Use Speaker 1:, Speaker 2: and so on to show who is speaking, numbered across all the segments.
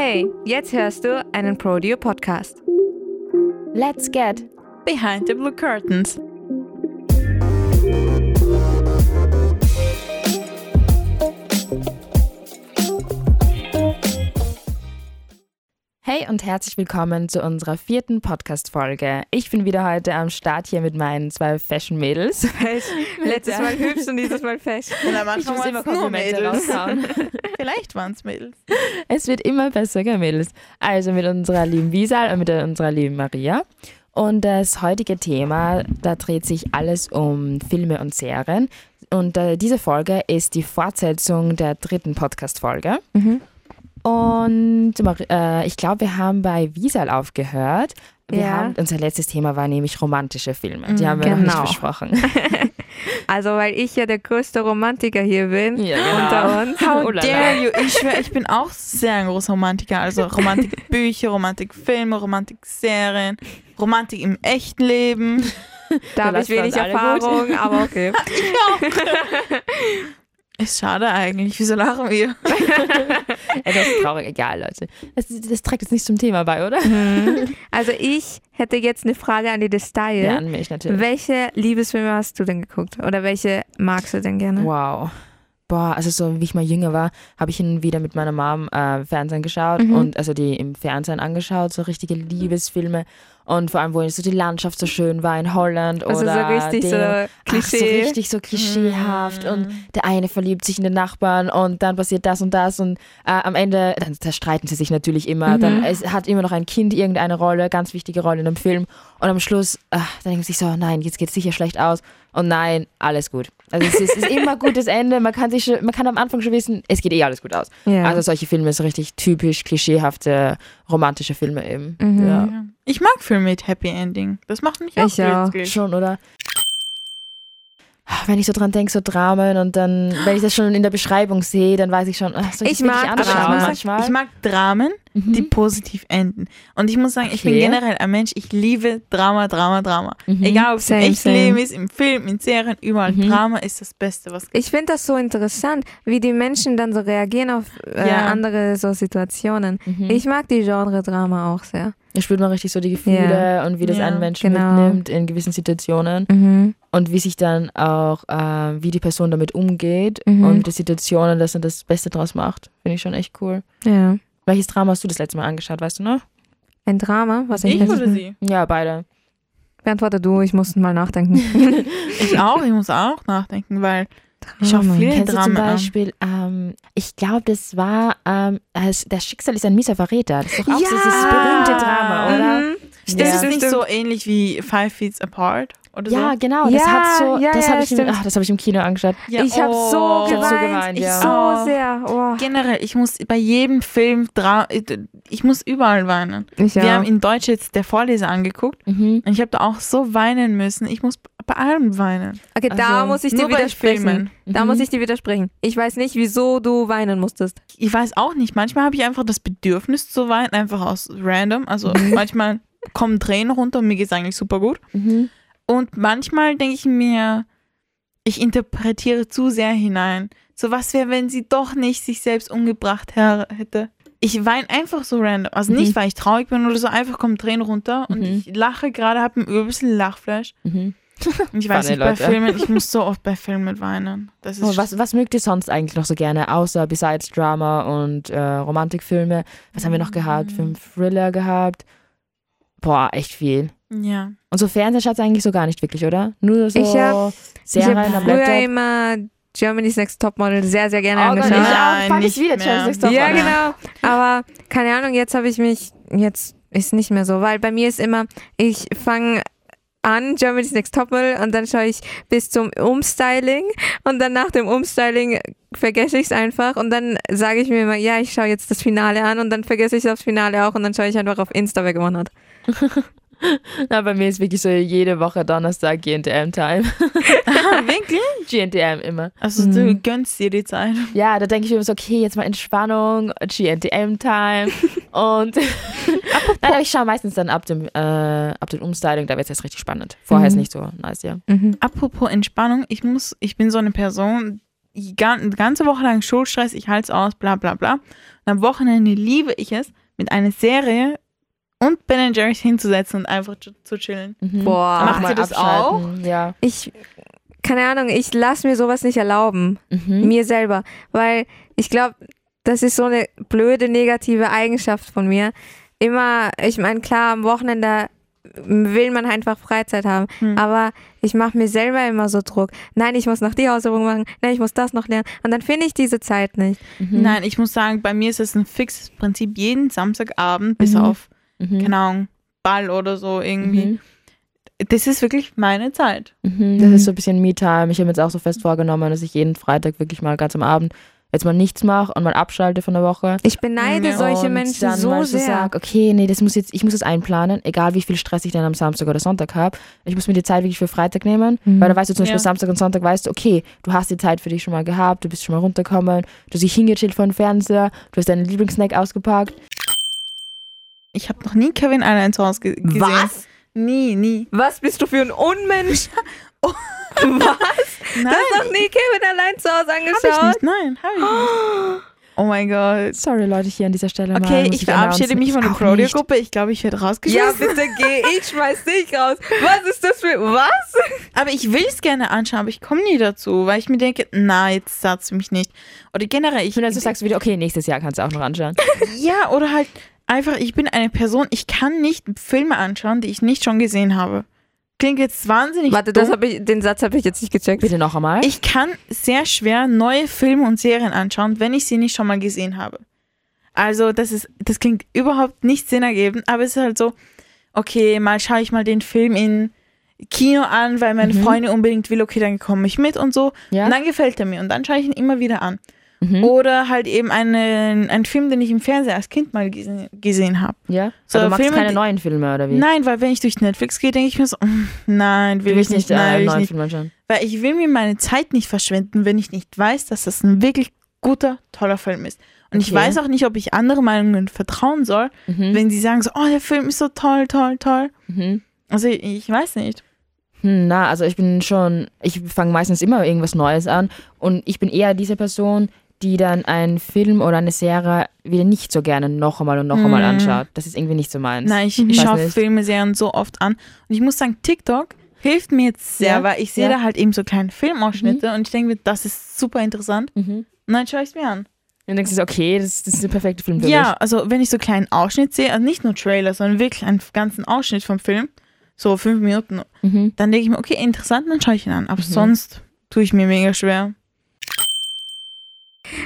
Speaker 1: Hey, jetzt hörst du einen Prodeo Podcast.
Speaker 2: Let's get
Speaker 3: Behind the Blue Curtains.
Speaker 2: Und herzlich willkommen zu unserer vierten Podcast-Folge. Ich bin wieder heute am Start hier mit meinen zwei Fashion-Mädels.
Speaker 1: Letztes Mal hübsch und dieses Mal fest.
Speaker 3: Und am
Speaker 2: Ich
Speaker 3: Anfang
Speaker 2: muss
Speaker 3: waren
Speaker 2: immer Komplimente
Speaker 3: Mädels.
Speaker 2: raushauen.
Speaker 3: Vielleicht waren es Mädels.
Speaker 2: Es wird immer besser, gell, Mädels? Also mit unserer lieben Wiesal und mit unserer lieben Maria. Und das heutige Thema, da dreht sich alles um Filme und Serien. Und äh, diese Folge ist die Fortsetzung der dritten Podcast-Folge.
Speaker 1: Mhm.
Speaker 2: Und äh, ich glaube, wir haben bei Wiesal aufgehört. Wir
Speaker 1: Ja.
Speaker 2: haben, unser letztes Thema war nämlich romantische Filme. Die haben wir noch
Speaker 1: Genau.
Speaker 2: nicht besprochen.
Speaker 1: Also, weil ich ja der größte Romantiker hier bin
Speaker 2: Ja, genau.
Speaker 1: unter uns.
Speaker 3: How
Speaker 2: Oh la la.
Speaker 3: dare you? Ich schwöre, ich bin auch sehr ein großer Romantiker. Also Romantikbücher, Romantikfilme, Romantikserien, Romantik im echten Leben.
Speaker 1: Da habe ich wenig Erfahrung, aber okay.
Speaker 3: Ist schade eigentlich. Wieso lachen wir?
Speaker 2: Etwas traurig, egal, Leute. Das, das trägt jetzt nicht zum Thema bei, oder?
Speaker 1: Mhm. Also, ich hätte jetzt eine Frage an die
Speaker 2: Ja,
Speaker 1: Style.
Speaker 2: an mich natürlich.
Speaker 1: Welche Liebesfilme hast du denn geguckt? Oder welche magst du denn gerne?
Speaker 2: Wow. Boah, also so wie ich mal jünger war, habe ich und wieder mit meiner Mom äh, Fernsehen geschaut
Speaker 1: Mhm.
Speaker 2: und also die im Fernsehen angeschaut, so richtige Liebesfilme und vor allem, wo so die Landschaft so schön war in Holland
Speaker 1: Also so
Speaker 2: oder
Speaker 1: richtig
Speaker 2: den,
Speaker 1: so
Speaker 2: Ach, so
Speaker 1: Klischee.
Speaker 2: richtig so klischeehaft
Speaker 3: Mm.
Speaker 2: und der eine verliebt sich in den Nachbarn und dann passiert das und das und äh, am Ende, dann da streiten sie sich natürlich immer,
Speaker 1: Mhm.
Speaker 2: dann es hat immer noch ein Kind irgendeine Rolle, ganz wichtige Rolle in einem Film und am Schluss, ach, dann denken sie sich so, nein, jetzt geht es sicher schlecht aus und nein, alles gut. Also es ist, es ist immer gutes Ende, man kann, sich schon, man kann am Anfang schon wissen, es geht eh alles gut aus.
Speaker 1: ja.
Speaker 2: Also solche Filme, so richtig typisch klischeehafte romantische Filme eben.
Speaker 1: Mhm.
Speaker 2: Ja.
Speaker 3: Ich mag Filme mit Happy Ending. Das macht mich auch
Speaker 1: Ich auch.
Speaker 2: Schon, oder? Wenn ich so dran denke, so Dramen und dann, wenn ich das schon in der Beschreibung sehe, dann weiß ich schon, ach, soll ich,
Speaker 1: Ich mag
Speaker 2: anschauen
Speaker 1: Dramen.
Speaker 2: manchmal?
Speaker 3: Ich mag Dramen,
Speaker 2: Mhm.
Speaker 3: die positiv enden. Und ich muss sagen, ich bin
Speaker 2: Okay.
Speaker 3: generell ein Mensch, ich liebe Drama, Drama, Drama.
Speaker 2: Mhm.
Speaker 3: Egal ob es im echten. Leben ist, im Film, in Serien, überall.
Speaker 2: Mhm.
Speaker 3: Drama ist das Beste, was
Speaker 1: Ich finde das so interessant, wie die Menschen dann so reagieren auf äh,
Speaker 3: Ja.
Speaker 1: andere so Situationen.
Speaker 2: Mhm.
Speaker 1: Ich mag die Genre-Drama auch sehr.
Speaker 2: Da spürt man richtig so die Gefühle und wie das
Speaker 3: Ja,
Speaker 2: einen Menschen
Speaker 1: genau.
Speaker 2: mitnimmt in gewissen Situationen
Speaker 1: Mhm.
Speaker 2: und wie sich dann auch, äh, wie die Person damit umgeht
Speaker 1: Mhm.
Speaker 2: und die Situationen, dass er das Beste draus macht. Finde ich schon echt cool.
Speaker 1: Ja.
Speaker 2: Welches Drama hast du das letzte Mal angeschaut, weißt du noch?
Speaker 1: Ein Drama, was ich,
Speaker 3: ich oder
Speaker 1: Mal-
Speaker 3: sie?
Speaker 2: Ja, beide.
Speaker 1: Beantworte du, ich muss mal nachdenken.
Speaker 3: Ich auch, ich muss auch nachdenken, weil ich schaue
Speaker 1: Drama.
Speaker 3: viele
Speaker 2: Kennst du zum. Beispiel, ähm, ich glaube, das war, ähm, es- das Schicksal ist ein mieser Verräter. Das ist doch auch
Speaker 1: Ja!
Speaker 2: dieses berühmte Drama, oder?
Speaker 1: Mhm.
Speaker 3: Ist
Speaker 2: Ja.
Speaker 3: das nicht
Speaker 1: Stimmt.
Speaker 3: so ähnlich wie Five Feet Apart
Speaker 2: Ja,
Speaker 3: so?
Speaker 2: genau. Das
Speaker 1: Ja,
Speaker 2: hat so,
Speaker 1: ja,
Speaker 2: das
Speaker 1: ja,
Speaker 2: habe ich, im- ach, das hab ich im Kino angeschaut.
Speaker 3: Ja,
Speaker 1: Ich habe so
Speaker 3: oh.
Speaker 2: Ich hab so
Speaker 1: geweint.
Speaker 2: geweint, ja.
Speaker 1: So
Speaker 3: Oh.
Speaker 1: sehr. Oh.
Speaker 3: Generell, ich muss bei jedem Film, Dra ich muss überall weinen.
Speaker 1: Ich
Speaker 3: Wir
Speaker 1: auch.
Speaker 3: haben in Deutsch jetzt der Vorleser angeguckt
Speaker 2: Mhm.
Speaker 3: und ich habe da auch so weinen müssen. Ich muss bei allem weinen.
Speaker 1: Okay, da
Speaker 2: Also,
Speaker 1: muss ich dir widersprechen.
Speaker 3: Filmen.
Speaker 1: Da
Speaker 2: Mhm.
Speaker 1: muss ich dir widersprechen. Ich weiß nicht, wieso du weinen musstest.
Speaker 3: Ich weiß auch nicht, manchmal habe ich einfach das Bedürfnis zu weinen, einfach aus random. Also
Speaker 1: Mhm.
Speaker 3: manchmal kommen Tränen runter und mir geht es eigentlich super gut.
Speaker 2: Mhm.
Speaker 3: Und manchmal denke ich mir, ich interpretiere zu sehr hinein. So was wäre, wenn sie doch nicht sich selbst umgebracht hätte. Ich weine einfach so random. Also nicht,
Speaker 2: Mhm.
Speaker 3: weil ich traurig bin oder so, einfach kommen Tränen runter und
Speaker 2: Mhm.
Speaker 3: ich lache gerade, habe ein übelsten Lachflash.
Speaker 2: Mhm.
Speaker 3: Und ich weiß nicht, bei. Filmen, ich muss so oft bei Filmen weinen. Das ist
Speaker 2: Oh, was, was mögt ihr sonst eigentlich noch so gerne, außer besides Drama und äh, Romantikfilme? Was haben wir noch gehabt? Wir haben Thriller gehabt. Boah, echt viel.
Speaker 3: Ja.
Speaker 2: Und so Fernsehen schaut eigentlich so gar nicht wirklich, oder? Nur so
Speaker 1: Ich hab- Ich
Speaker 2: Serien
Speaker 1: habe
Speaker 2: am
Speaker 1: früher
Speaker 2: Laptop.
Speaker 1: immer Germany's Next Topmodel sehr, sehr gerne
Speaker 2: Oh
Speaker 1: angeschaut.
Speaker 2: ich
Speaker 3: Nein,
Speaker 2: auch. Pack ich
Speaker 3: nicht
Speaker 2: wieder. Chelsea Next Top
Speaker 1: Ja, genau. Aber keine Ahnung, jetzt habe ich mich, jetzt ist nicht mehr so, weil bei mir ist immer, ich fange an, Germany's Next Topmodel und dann schaue ich bis zum Umstyling und dann nach dem Umstyling vergesse ich es einfach und dann sage ich mir immer, ja, ich schaue jetzt das Finale an und dann vergesse ich das Finale auch und dann schaue ich einfach auf Insta, wer gewonnen hat.
Speaker 2: Na, bei mir ist wirklich so jede Woche Donnerstag GNTM-Time.
Speaker 3: Ah, wirklich?
Speaker 2: GNTM immer.
Speaker 3: Also
Speaker 1: Mhm.
Speaker 3: du gönnst dir die Zeit.
Speaker 2: Ja, da denke ich mir immer so, okay, jetzt mal Entspannung, GNTM-Time. und Nein, aber ich schaue meistens dann ab dem, äh, ab dem Umstyling, da wird es jetzt richtig spannend. Vorher ist
Speaker 1: Mhm.
Speaker 2: nicht so nice, ja.
Speaker 1: Mhm.
Speaker 3: Apropos Entspannung, ich muss, ich bin so eine Person, die gan- ganze Woche lang Schulstress, ich halte es aus, bla bla bla. Und am Wochenende liebe ich es, mit einer Serie und Ben Jerry's hinzusetzen und einfach zu, zu chillen.
Speaker 2: Mhm.
Speaker 1: Boah.
Speaker 3: Macht ihr das
Speaker 2: abschalten, Ja.
Speaker 1: Ich, keine Ahnung, ich lasse mir sowas nicht erlauben.
Speaker 2: Mhm.
Speaker 1: Mir selber. Weil ich glaube, das ist so eine blöde negative Eigenschaft von mir. Immer, ich meine, klar, am Wochenende will man einfach Freizeit haben.
Speaker 3: Hm.
Speaker 1: Aber ich mache mir selber immer so Druck. Nein, ich muss noch die Hausübung machen. Nein, ich muss das noch lernen. Und dann finde ich diese Zeit nicht.
Speaker 2: Mhm.
Speaker 3: Nein, ich muss sagen, bei mir ist es ein fixes Prinzip, jeden Samstagabend, bis
Speaker 2: Mhm.
Speaker 3: auf,
Speaker 2: Mhm.
Speaker 3: keine Ahnung, Ball oder so irgendwie.
Speaker 2: Mhm.
Speaker 3: Das ist wirklich meine Zeit.
Speaker 2: Mhm. Das ist so ein bisschen Me-Time. Ich habe mir jetzt auch so fest vorgenommen, dass ich jeden Freitag wirklich mal ganz am Abend jetzt mal nichts mache und mal abschalte von der Woche.
Speaker 1: Ich beneide
Speaker 3: Ja,
Speaker 1: solche
Speaker 2: und
Speaker 1: Menschen
Speaker 2: dann
Speaker 1: so sehr.
Speaker 2: sag, okay, nee, das muss jetzt, ich muss es einplanen, egal wie viel Stress ich dann am Samstag oder Sonntag habe. Ich muss mir die Zeit wirklich für Freitag nehmen,
Speaker 1: Mhm.
Speaker 2: weil da weißt du zum Beispiel
Speaker 3: Ja.
Speaker 2: Samstag und Sonntag weißt du, okay, du hast die Zeit für dich schon mal gehabt, du bist schon mal runtergekommen, du hast dich hingechillt vor dem Fernseher, du hast deinen Lieblingssnack ausgepackt.
Speaker 3: Ich habe noch nie Kevin allein zu Hause ge gesehen.
Speaker 1: Was?
Speaker 3: Nie, nie.
Speaker 1: Was bist du für ein Unmensch? Was?
Speaker 3: Nein,
Speaker 1: Du hast noch nie Kevin allein zu Hause
Speaker 3: hab ich
Speaker 1: angeschaut?
Speaker 3: nicht. Nein, habe ich nicht. Oh mein Gott.
Speaker 2: Sorry Leute, hier an dieser Stelle mal.
Speaker 3: Okay,
Speaker 2: muss
Speaker 3: ich verabschiede mich von der. Prodio-Gruppe. Ich glaube, ich werde
Speaker 1: Ja,
Speaker 3: rausgeschmissen.
Speaker 1: bitte geh, ich schmeiß dich raus. Was ist das für. Was?
Speaker 3: Aber ich will es gerne anschauen, aber ich komme nie dazu, weil ich mir denke, na, jetzt satz mich nicht. Oder generell, ich
Speaker 2: finde, also sagst du wieder, okay, nächstes Jahr kannst du auch noch anschauen.
Speaker 3: Ja, oder halt einfach, ich bin eine Person, ich kann nicht Filme anschauen, die ich nicht schon gesehen habe. Klingt jetzt wahnsinnig.
Speaker 1: Warte,
Speaker 3: dumm.
Speaker 1: das hab ich, den Satz habe ich jetzt nicht gecheckt.
Speaker 2: Bitte noch einmal.
Speaker 3: Ich kann sehr schwer neue Filme und Serien anschauen, wenn ich sie nicht schon mal gesehen habe. Also, das ist, das klingt überhaupt nicht sinnergebend, aber es ist halt so, okay, mal schaue ich mal den Film in Kino an, weil meine
Speaker 2: Mhm.
Speaker 3: Freundin unbedingt will, okay, dann komme ich mit und so.
Speaker 2: ja?
Speaker 3: Und dann gefällt er mir und dann schaue ich ihn immer wieder an.
Speaker 2: Mhm.
Speaker 3: Oder halt eben einen, einen Film, den ich im Fernseher als Kind mal gesehen, gesehen habe.
Speaker 2: Ja?
Speaker 3: So,
Speaker 2: So, du magst
Speaker 3: Filme,
Speaker 2: keine neuen Filme, oder wie?
Speaker 3: Nein, weil wenn ich durch Netflix gehe, denke ich mir so, mm, nein, will
Speaker 2: du
Speaker 3: ich nicht,
Speaker 2: nicht äh,
Speaker 3: nein,
Speaker 2: einen
Speaker 3: will ich
Speaker 2: neuen
Speaker 3: nicht.
Speaker 2: Film anschauen.
Speaker 3: Weil ich will mir meine Zeit nicht verschwenden, wenn ich nicht weiß, dass das ein wirklich guter, toller Film ist. Und ich
Speaker 2: Okay.
Speaker 3: weiß auch nicht, ob ich andere Meinungen vertrauen soll,
Speaker 2: Mhm.
Speaker 3: wenn sie sagen so, oh, der Film ist so toll, toll, toll.
Speaker 2: Mhm.
Speaker 3: Also ich, ich weiß nicht.
Speaker 2: Hm, na, also ich bin schon, ich fange meistens immer irgendwas Neues an und ich bin eher diese Person, die dann einen Film oder eine Serie wieder nicht so gerne noch einmal und noch einmal
Speaker 3: Mhm.
Speaker 2: anschaut. Das ist irgendwie nicht so meins.
Speaker 3: Nein, ich,
Speaker 2: Mhm.
Speaker 3: ich schaue. Filme, Serien so oft an. Und ich muss sagen, TikTok hilft mir jetzt sehr,
Speaker 2: Ja,
Speaker 3: weil ich sehe
Speaker 2: ja.
Speaker 3: da halt eben so kleine Filmausschnitte und ich denke mir, das ist super interessant.
Speaker 2: Mhm.
Speaker 3: Und dann schaue ich es mir an.
Speaker 2: Dann denkst du, okay, das, das ist der perfekte Film für
Speaker 3: Ja, also wenn ich so einen kleinen Ausschnitt sehe, also nicht nur Trailer, sondern wirklich einen ganzen Ausschnitt vom Film, so fünf Minuten,
Speaker 2: mich. Mhm.
Speaker 3: dann denke ich mir, okay, interessant, dann schaue ich ihn an. Aber
Speaker 2: Mhm.
Speaker 3: sonst tue ich mir mega schwer.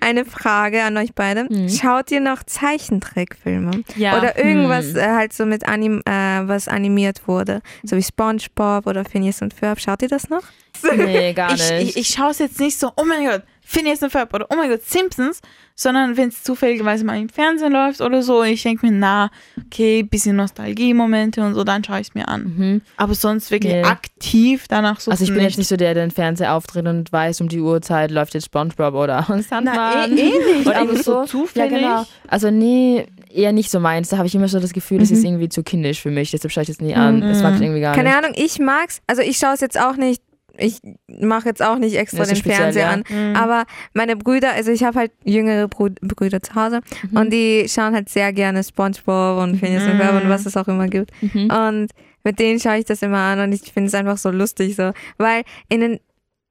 Speaker 1: Eine Frage an euch beide.
Speaker 2: Mhm.
Speaker 1: Schaut ihr noch Zeichentrickfilme?
Speaker 3: Ja.
Speaker 1: Oder irgendwas
Speaker 2: Hm.
Speaker 1: äh, halt so mit Anim äh, was animiert wurde? So wie SpongeBob oder Phineas und Ferb. Schaut ihr das noch?
Speaker 2: Nee, gar
Speaker 3: ich,
Speaker 2: nicht.
Speaker 3: ich, ich schaue es jetzt nicht so, oh mein Gott, Phineas und Ferb oder oh mein Gott, Simpsons, sondern wenn es zufälligerweise mal im Fernsehen läuft oder so, ich denke mir, na, okay, bisschen Nostalgie-Momente und so, dann schaue ich es mir an.
Speaker 2: mhm.
Speaker 3: Aber sonst wirklich
Speaker 2: Nee.
Speaker 3: aktiv danach so
Speaker 2: Also ich bin jetzt nicht so der, der den Fernseher auftritt und weiß, um die Uhrzeit läuft jetzt Spongebob oder Sandman.
Speaker 3: Na, eh, eh nicht, aber so
Speaker 2: Ja,
Speaker 3: zufällig.
Speaker 2: genau. Also nee, eher nicht so meins. Da habe ich immer so das Gefühl, das
Speaker 1: Mhm.
Speaker 2: ist irgendwie zu kindisch für mich. Deshalb schaue ich das nie an. Das mag ich irgendwie gar
Speaker 1: Keine
Speaker 2: nicht.
Speaker 1: Ahnung, ich mag's. Also ich schaue es jetzt auch nicht. Ich mache jetzt auch nicht extra den
Speaker 2: speziell,
Speaker 1: Fernseher
Speaker 2: ja.
Speaker 1: an.
Speaker 3: Mhm.
Speaker 1: Aber meine Brüder, also ich habe halt jüngere Brü Brüder zu Hause
Speaker 2: Mhm.
Speaker 1: und die schauen halt sehr gerne SpongeBob und Phineas und Ferb und was es auch immer gibt.
Speaker 2: Mhm.
Speaker 1: Und mit denen schaue ich das immer an und ich finde es einfach so lustig so, weil in den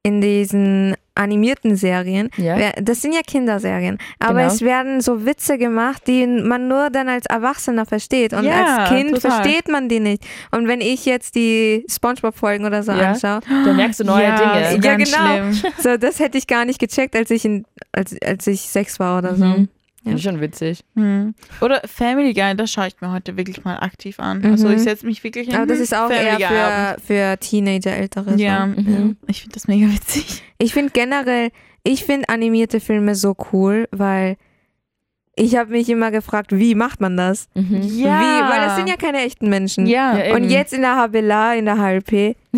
Speaker 1: in diesen animierten Serien,
Speaker 2: Ja.
Speaker 1: das sind ja Kinderserien, aber
Speaker 2: Genau.
Speaker 1: es werden so Witze gemacht, die man nur dann als Erwachsener versteht und
Speaker 3: Ja,
Speaker 1: als Kind
Speaker 3: total.
Speaker 1: versteht man die nicht. Und wenn ich jetzt die SpongeBob-Folgen oder so
Speaker 2: Ja.
Speaker 1: anschaue,
Speaker 2: Da merkst du neue Dinge.
Speaker 3: so
Speaker 1: Ja, genau.
Speaker 3: schlimm.
Speaker 1: so das hätte ich gar nicht gecheckt, als ich in, als, als ich sechs war oder so.
Speaker 2: Mhm.
Speaker 1: Ja.
Speaker 2: Das ist schon witzig.
Speaker 3: Hm. Oder Family Guy, das schaue ich mir heute wirklich mal aktiv an. Also
Speaker 1: Mhm.
Speaker 3: ich setze mich wirklich in
Speaker 1: Aber das ist auch
Speaker 3: Family
Speaker 1: eher für, für Teenager, ältere. so.
Speaker 3: Ja,
Speaker 2: Mhm.
Speaker 3: ich finde das mega witzig.
Speaker 1: Ich finde generell, ich finde animierte Filme so cool, weil ich habe mich immer gefragt, wie macht man das?
Speaker 2: Mhm.
Speaker 1: Wie? Weil das sind ja keine echten Menschen.
Speaker 3: Ja,
Speaker 2: Ja,
Speaker 1: Und jetzt in der HBLA, in der HLP,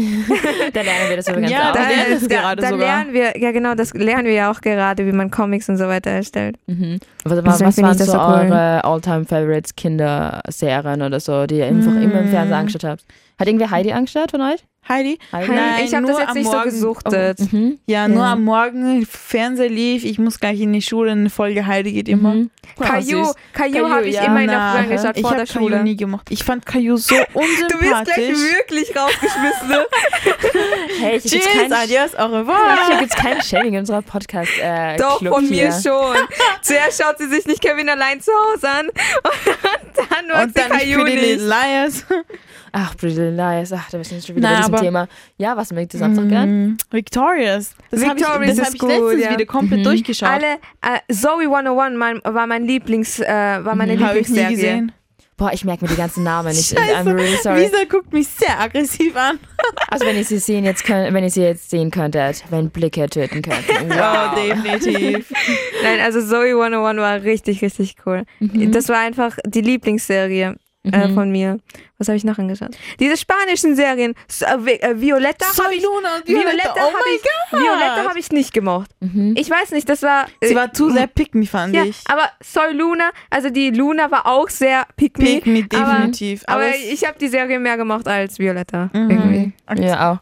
Speaker 2: Da lernen wir das aber ganz
Speaker 3: Ja,
Speaker 2: auch.
Speaker 3: da-
Speaker 1: da,
Speaker 3: lernen das
Speaker 1: da,
Speaker 3: gerade
Speaker 1: da
Speaker 3: sogar.
Speaker 1: lernen wir, ja genau, das lernen wir ja auch gerade, wie man Comics und so weiter erstellt.
Speaker 2: Mhm. Was, was, was waren so
Speaker 1: cool.
Speaker 2: eure All-Time-Favorites, Kinderserien oder so, die ihr einfach immer im. Fernsehen angeschaut habt? Hat irgendwer Heidi angeschaut von euch?
Speaker 3: Heidi?
Speaker 2: Heidi?
Speaker 3: Nein,
Speaker 1: ich habe das jetzt nicht so
Speaker 3: Morgen-
Speaker 1: gesuchtet.
Speaker 2: Mhm.
Speaker 3: Ja, nur
Speaker 1: Ja.
Speaker 3: am Morgen Fernseher lief, ich muss gleich in die Schule, eine Folge Heidi geht immer.
Speaker 2: Mhm.
Speaker 1: Caillou. Caillou
Speaker 2: Caillou,
Speaker 1: habe ich
Speaker 2: ja.
Speaker 1: immer in der Früh angeschaut,
Speaker 3: ich
Speaker 1: vor der
Speaker 3: Caillou
Speaker 1: Schule.
Speaker 3: nie gemacht. Ich fand Caillou so
Speaker 1: Du wirst gleich
Speaker 3: unsympathisch.
Speaker 1: wirklich rausgeschmissen. ne?
Speaker 2: Hey,
Speaker 3: Tschüss,
Speaker 2: kein,
Speaker 3: adios, au revoir.
Speaker 2: hier gibt's kein Shaming in unserer podcast äh,
Speaker 1: Doch,
Speaker 2: Club
Speaker 1: von mir
Speaker 2: hier.
Speaker 1: schon. Zuerst schaut sie sich nicht Kevin allein zu Hause an und dann
Speaker 3: Und
Speaker 1: sie
Speaker 3: dann
Speaker 1: Caillou nicht.
Speaker 3: Liars.
Speaker 2: Ach, Pretty Little Liars. Ach, da bist du schon wieder
Speaker 3: Na,
Speaker 2: bei diesem Thema. Ja, was mögt ihr sonst noch gern?
Speaker 3: Mm, Victorious. Das habe ich,
Speaker 1: Victorious
Speaker 3: das
Speaker 1: ist
Speaker 3: hab ich letztens
Speaker 1: ja.
Speaker 3: wieder komplett
Speaker 2: Mhm.
Speaker 3: durchgeschaut.
Speaker 1: Alle, äh, Zoe 101 mein, war mein Lieblings, äh, war meine
Speaker 3: Mhm, Habe ich nie
Speaker 1: Lieblingsserie.
Speaker 3: gesehen.
Speaker 2: Boah, ich merke mir die ganzen Namen nicht.
Speaker 3: Scheiße.
Speaker 2: I'm really sorry.
Speaker 3: Lisa guckt mich sehr aggressiv an.
Speaker 2: Also wenn ihr sie sehen jetzt könnt, wenn ihr sie jetzt sehen könntet, wenn Blicke töten könnten.
Speaker 3: Ja, definitiv.
Speaker 1: Nein, also Zoe 101 war richtig, richtig cool.
Speaker 2: Mhm.
Speaker 1: Das war einfach die Lieblingsserie äh,
Speaker 2: Mhm.
Speaker 1: von mir. Was habe ich noch angeschaut? Diese spanischen Serien. Äh, äh, Violetta habe ich,
Speaker 3: Luna und
Speaker 1: Violetta
Speaker 3: oh
Speaker 1: hab
Speaker 3: mein
Speaker 1: ich,
Speaker 3: Gott.
Speaker 1: Violetta hab ich nicht gemocht.
Speaker 2: Mhm.
Speaker 1: Ich weiß nicht, das war.
Speaker 3: Sie
Speaker 1: äh,
Speaker 3: war zu sehr pick me, fand
Speaker 1: ja,
Speaker 3: ich.
Speaker 1: aber Soy Luna, also die Luna war auch sehr pick me.
Speaker 3: Pick me,
Speaker 1: aber-
Speaker 3: definitiv.
Speaker 1: Aber
Speaker 3: es-
Speaker 1: ich habe die Serie mehr gemocht als Violetta.
Speaker 3: Mhm.
Speaker 1: Irgendwie.
Speaker 2: Ja, auch.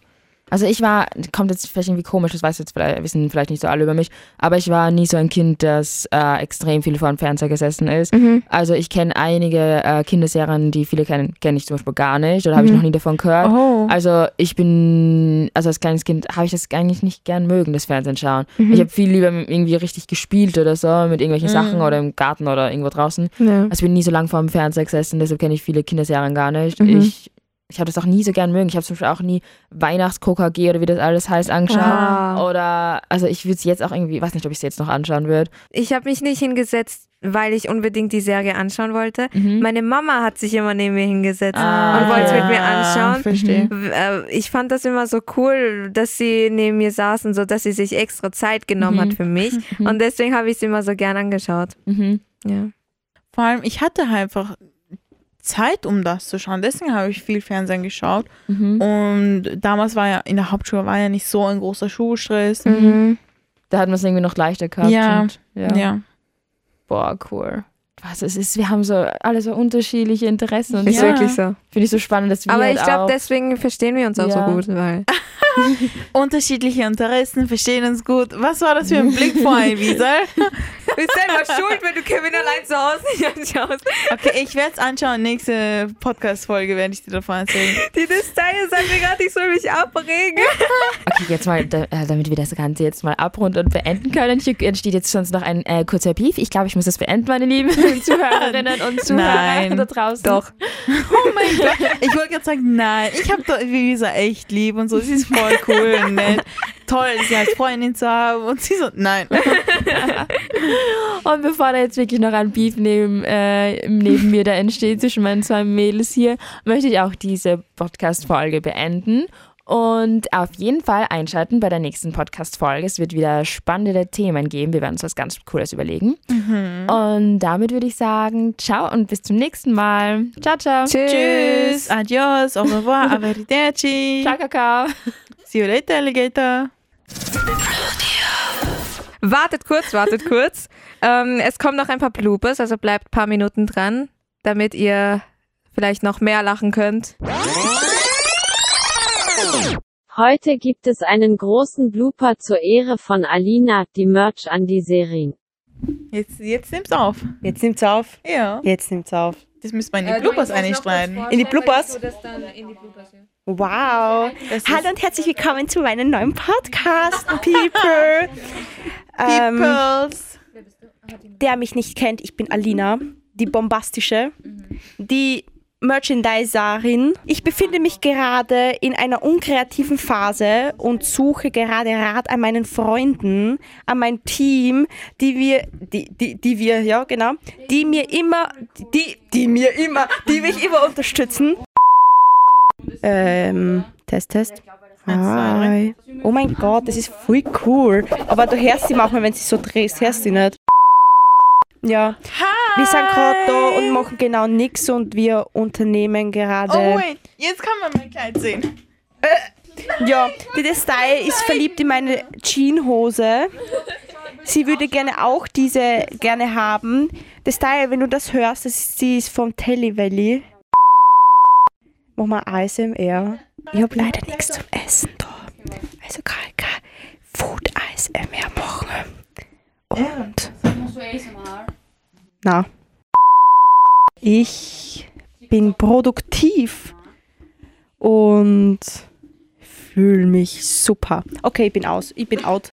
Speaker 2: Also ich war, kommt jetzt vielleicht irgendwie komisch, das weiß jetzt vielleicht, wissen vielleicht nicht so alle über mich, aber ich war nie so ein Kind, das äh, extrem viel vor dem Fernseher gesessen ist.
Speaker 1: Mhm.
Speaker 2: Also ich kenne einige äh, Kinderserien, die viele kennen, kenne ich zum Beispiel gar nicht oder habe ich
Speaker 1: Mhm.
Speaker 2: noch nie davon gehört.
Speaker 3: Oh.
Speaker 2: Also ich bin, also als kleines Kind habe ich das eigentlich nicht gern mögen, das Fernsehen schauen.
Speaker 1: Mhm.
Speaker 2: Ich habe viel lieber irgendwie richtig gespielt oder so, mit irgendwelchen
Speaker 3: Mhm.
Speaker 2: Sachen oder im Garten oder irgendwo draußen.
Speaker 1: Ja.
Speaker 2: Also ich bin nie so lange vor dem Fernseher gesessen, deshalb kenne ich viele Kinderserien gar nicht.
Speaker 1: Mhm.
Speaker 2: Ich, ich habe das auch nie so gern mögen. Ich habe zum Beispiel auch nie Weihnachts-KKG oder wie das alles heißt angeschaut.
Speaker 1: Ah.
Speaker 2: Oder, also ich würde es jetzt auch irgendwie, weiß nicht, ob ich es jetzt noch anschauen würde.
Speaker 1: Ich habe mich nicht hingesetzt, weil ich unbedingt die Serie anschauen wollte.
Speaker 2: Mhm.
Speaker 1: Meine Mama hat sich immer neben mir hingesetzt
Speaker 2: Ah,
Speaker 1: und wollte es
Speaker 2: okay.
Speaker 1: mit mir anschauen.
Speaker 3: Verstehe.
Speaker 1: Äh, Ich fand das immer so cool, dass sie neben mir saßen, so dass sie sich extra Zeit genommen
Speaker 2: Mhm.
Speaker 1: hat für mich.
Speaker 2: Mhm.
Speaker 1: Und deswegen habe ich es immer so gern angeschaut.
Speaker 2: Mhm.
Speaker 1: Ja.
Speaker 3: Vor allem, ich hatte halt einfach Zeit, um das zu schauen. Deswegen habe ich viel Fernsehen geschaut.
Speaker 2: Mhm.
Speaker 3: Und damals war ja in der Hauptschule war ja nicht so ein großer Schulstress.
Speaker 1: Mhm.
Speaker 2: Da hat man es irgendwie noch leichter gehabt.
Speaker 3: Ja.
Speaker 2: Und, ja.
Speaker 3: Ja.
Speaker 2: Boah, cool. Was es ist, wir haben so alle so unterschiedliche Interessen und
Speaker 1: Ist
Speaker 2: so.
Speaker 3: Ja.
Speaker 1: wirklich so.
Speaker 2: Finde ich so spannend, dass wir
Speaker 1: Aber
Speaker 2: halt
Speaker 1: ich glaube, deswegen verstehen wir uns auch
Speaker 2: Ja.
Speaker 1: so gut, weil
Speaker 3: Unterschiedliche Interessen, verstehen uns gut. Was war das für ein Blick vorhin, Wiesel?
Speaker 1: du bist selber schuld, wenn du Kevin allein zu Hause nicht anschaust.
Speaker 3: Okay, ich werde es anschauen. Nächste Podcast-Folge werde ich dir davon erzählen.
Speaker 1: Die Distille sagt mir gerade, ich soll mich abregen.
Speaker 2: Okay, jetzt mal, äh, damit wir das Ganze jetzt mal abrunden und beenden können. Hier entsteht jetzt sonst noch ein äh, kurzer Beef. Ich glaube, ich muss das beenden, meine lieben Zuhörerinnen und Zuhörer
Speaker 3: Nein.
Speaker 2: da draußen.
Speaker 1: Doch.
Speaker 3: Oh mein Gott. Ich wollte gerade sagen, nein, ich habe doch Visa echt lieb und so. Sie ist voll cool und nett. Toll, sie als Freundin zu haben. Und sie so, nein.
Speaker 2: Und bevor da jetzt wirklich noch ein Beef neben, äh, neben mir da entsteht zwischen meinen zwei Mädels hier, möchte ich auch diese Podcast-Folge beenden. Und auf jeden Fall einschalten bei der nächsten Podcast-Folge. Es wird wieder spannende Themen geben. Wir werden uns was ganz Cooles überlegen. Und damit würde ich sagen, ciao und bis zum nächsten Mal. Ciao, ciao.
Speaker 3: Tschüss, adios, au revoir, arrivederci.
Speaker 2: Ciao, Kakao.
Speaker 3: See you later, Alligator.
Speaker 1: Wartet kurz, wartet kurz. Ähm, es kommen noch ein paar Bloopers, also bleibt ein paar Minuten dran, damit ihr vielleicht noch mehr lachen könnt.
Speaker 4: Heute gibt es einen großen Blooper zur Ehre von Alina, die Merch an die Serin.
Speaker 3: Jetzt, jetzt nimm's auf.
Speaker 5: Jetzt nimmt's auf.
Speaker 3: Ja,
Speaker 5: Jetzt nimmt's auf.
Speaker 3: das müsste man in die Bloopers einschneiden.
Speaker 5: In die Bloopers?
Speaker 1: In die Bloopers ja.
Speaker 5: Wow. Hallo und herzlich willkommen zu meinem neuen Podcast, People. ähm,
Speaker 3: Peoples.
Speaker 5: der mich nicht kennt, ich bin Alina, die bombastische, die Merchandiserin. Ich befinde mich gerade in einer unkreativen Phase und suche gerade Rat an meinen Freunden, an mein Team, die wir, die, die, die wir, ja genau, die mir immer, die, die mir immer, die mich immer unterstützen. Ähm, Test, Test. Hi. Oh mein Gott, das ist voll cool. Aber du hörst sie manchmal, wenn sie so drehst, hörst du sie nicht. Ja, wir sind gerade da und machen genau nichts und wir unternehmen gerade.
Speaker 3: Oh, wait, jetzt kann man mein Kleid sehen.
Speaker 5: Ja, die Destyle ist verliebt in meine Jeanhose. Sie würde gerne auch diese gerne haben. Destyle, wenn du das hörst, das ist, sie ist vom Telly Valley. mach mal ASMR. Ich habe leider nichts zum Essen da. Also kann ich kein Food ASMR machen. Und. Na. Ich bin produktiv und fühle mich super. Okay, ich bin aus. Ich bin out.